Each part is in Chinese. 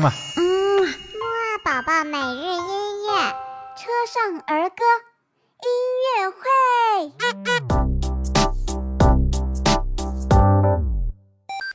嗯嘛，嗯，木二宝宝每日音乐，车上儿歌音乐会。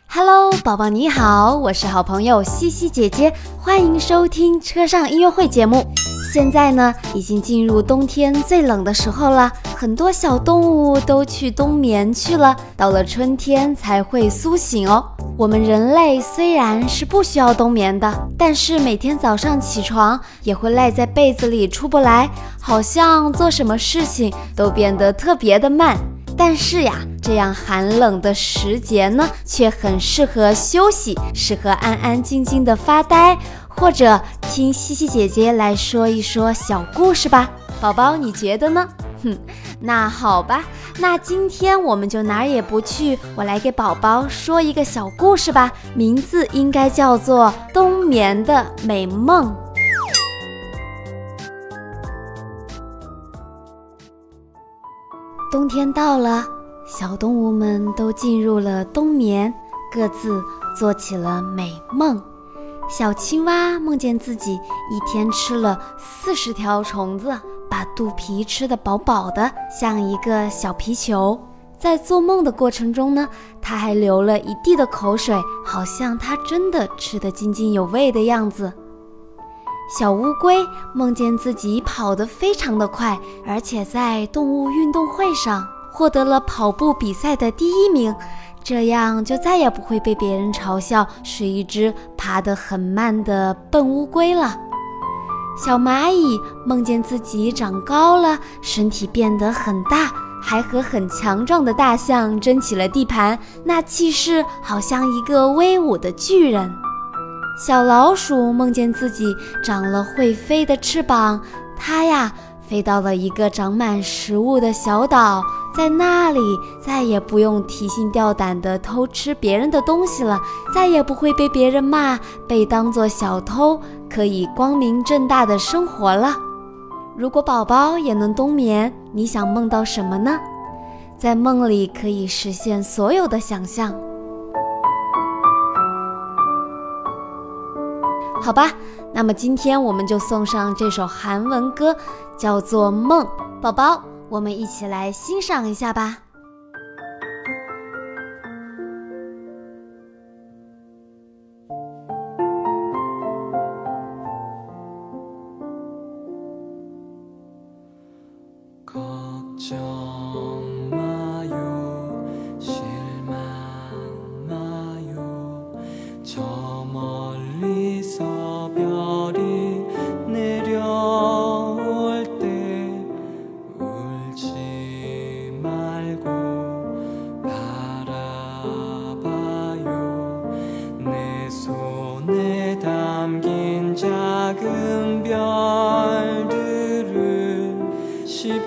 Hello，宝宝你好，我是好朋友西西姐姐，欢迎收听车上音乐会节目。现在呢，已经进入冬天最冷的时候了，很多小动物都去冬眠去了，到了春天才会苏醒哦。我们人类虽然是不需要冬眠的，但是每天早上起床也会赖在被子里出不来，好像做什么事情都变得特别的慢。但是呀，这样寒冷的时节呢，却很适合休息，适合安安静静的发呆，或者听西西姐姐来说一说小故事吧。宝宝，你觉得呢？哼，那好吧，那今天我们就哪儿也不去，我来给宝宝说一个小故事吧，名字应该叫做《冬眠的美梦》。冬天到了，小动物们都进入了冬眠，各自做起了美梦。小青蛙梦见自己一天吃了四十条虫子，把肚皮吃得饱饱的，像一个小皮球。在做梦的过程中呢，它还流了一地的口水，好像它真的吃得津津有味的样子。小乌龟梦见自己跑得非常的快，而且在动物运动会上获得了跑步比赛的第一名，这样就再也不会被别人嘲笑是一只爬得很慢的笨乌龟了。小蚂蚁梦见自己长高了，身体变得很大，还和很强壮的大象争起了地盘，那气势好像一个威武的巨人。小老鼠梦见自己长了会飞的翅膀，它呀飞到了一个长满食物的小岛，在那里再也不用提心吊胆地偷吃别人的东西了，再也不会被别人骂，被当作小偷，可以光明正大的生活了。如果宝宝也能冬眠，你想梦到什么呢？在梦里可以实现所有的想象。好吧，那么今天我们就送上这首韩文歌，叫做《梦》。宝宝，我们一起来欣赏一下吧。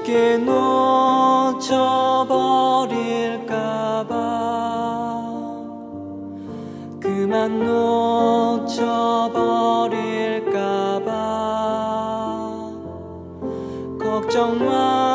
쉽게 놓쳐버릴까봐. 그만 놓쳐버릴까봐. 걱정 말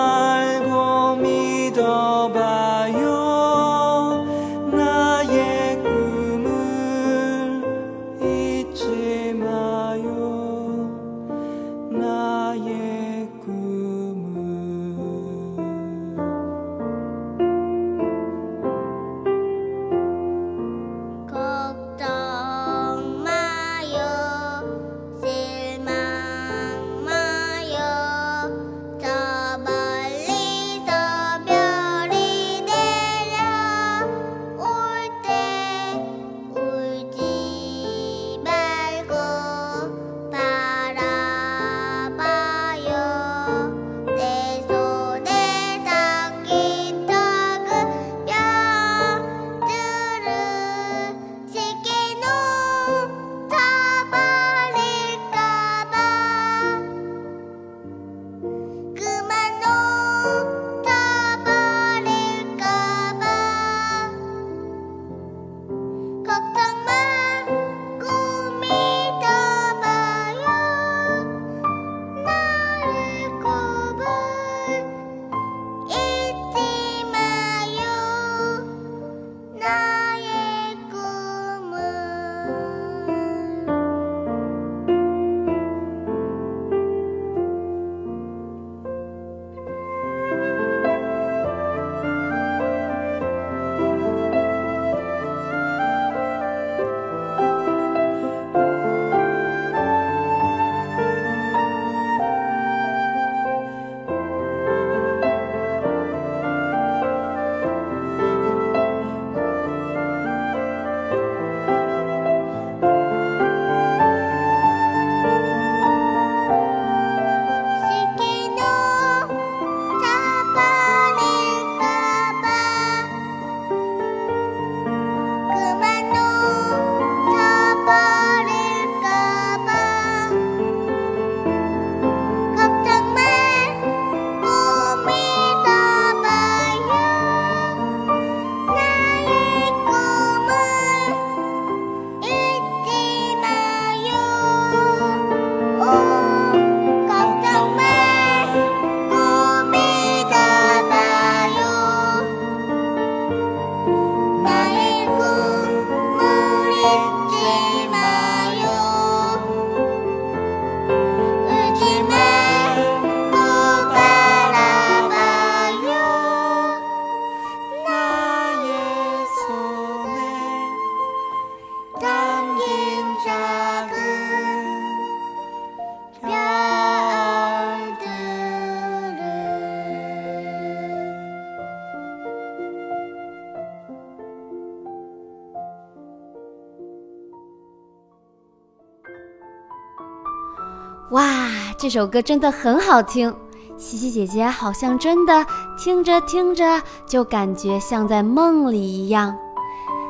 哇，这首歌真的很好听。西西姐姐好像真的听着听着就感觉像在梦里一样。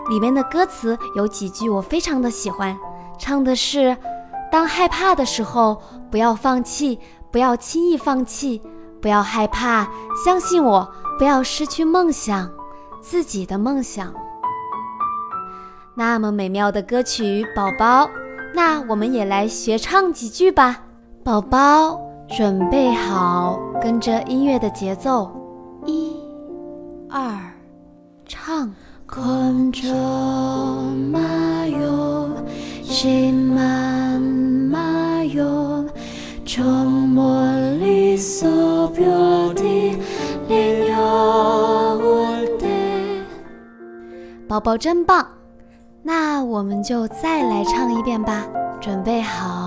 里面的歌词有几句我非常的喜欢，唱的是：当害怕的时候，不要放弃，不要轻易放弃，不要害怕，相信我，不要失去梦想，自己的梦想。那么美妙的歌曲，宝宝，那我们也来学唱几句吧，宝宝准备好，跟着音乐的节奏，一、二，唱。空中马勇，心满马勇，宝宝真棒，那我们就再来唱一遍吧，准备好。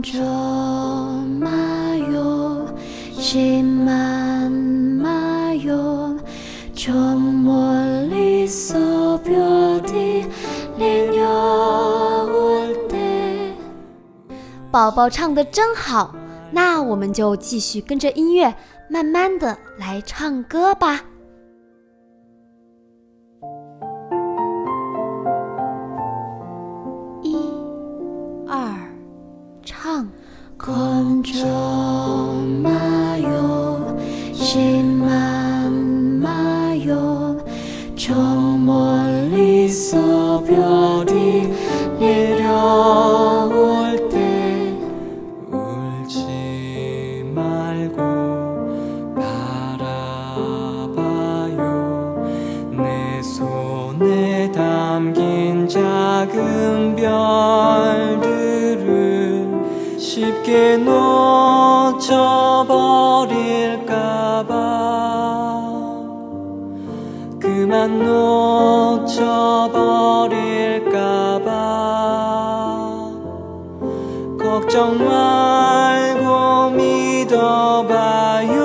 건져마요심만마요저멀리서별이내려올 때。 宝宝唱的真好，那我们就继续跟着音乐，慢慢的来唱歌吧。 건져마요심만마요 저 멀리서 별이 내려올 때。 울지 말고 바라봐요 내 손에 담긴 작은 별들을 쉽게 놓쳐버릴까봐. 그만 놓쳐버릴까봐. 걱정 말고 믿어봐요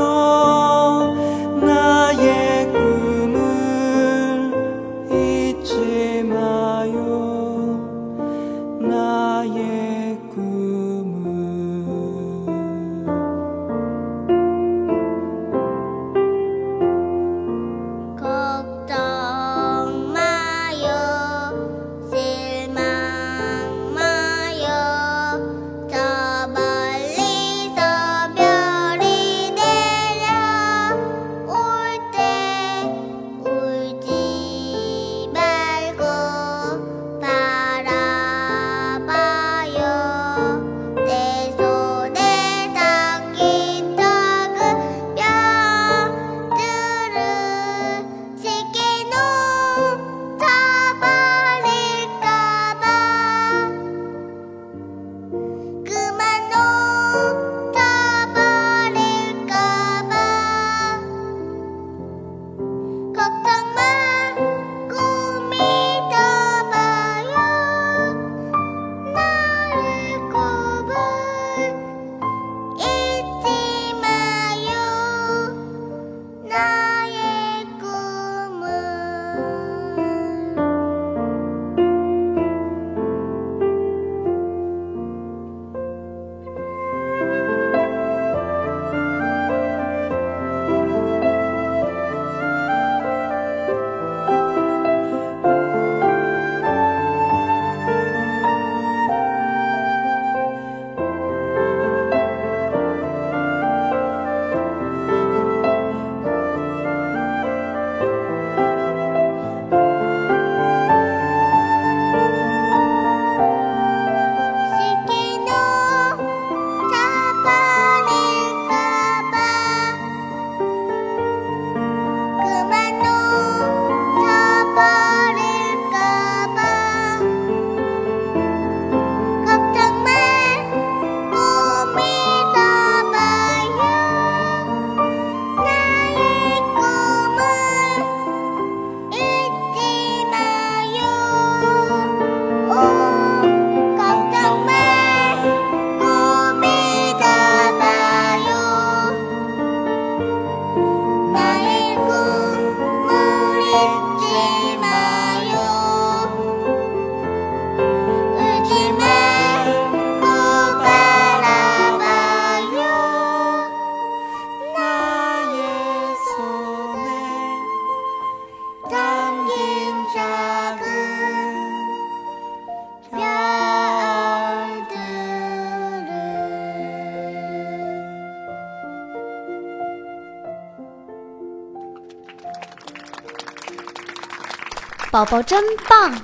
宝宝真棒！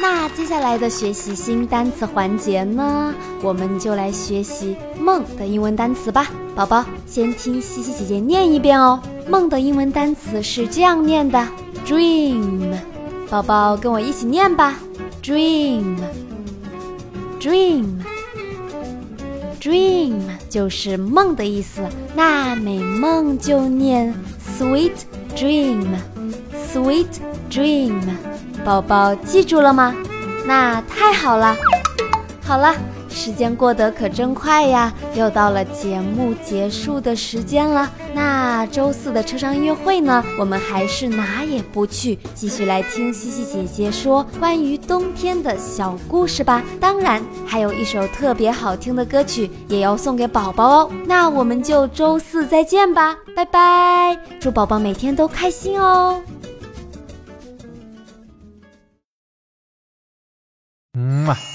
那接下来的学习新单词环节呢，我们就来学习梦的英文单词吧。宝宝先听西西姐姐念一遍哦。梦的英文单词是这样念的：dream。宝宝跟我一起念吧：dream，dream，dream 就是梦的意思。那美梦就念 sweet dream，sweet dream。宝宝记住了吗？那太好了。好了，时间过得可真快呀，又到了节目结束的时间了。那周四的车上音乐会呢？我们还是哪也不去，继续来听西西姐姐说关于冬天的小故事吧。当然，还有一首特别好听的歌曲也要送给宝宝哦。那我们就周四再见吧，拜拜！祝宝宝每天都开心哦。嗯，啊。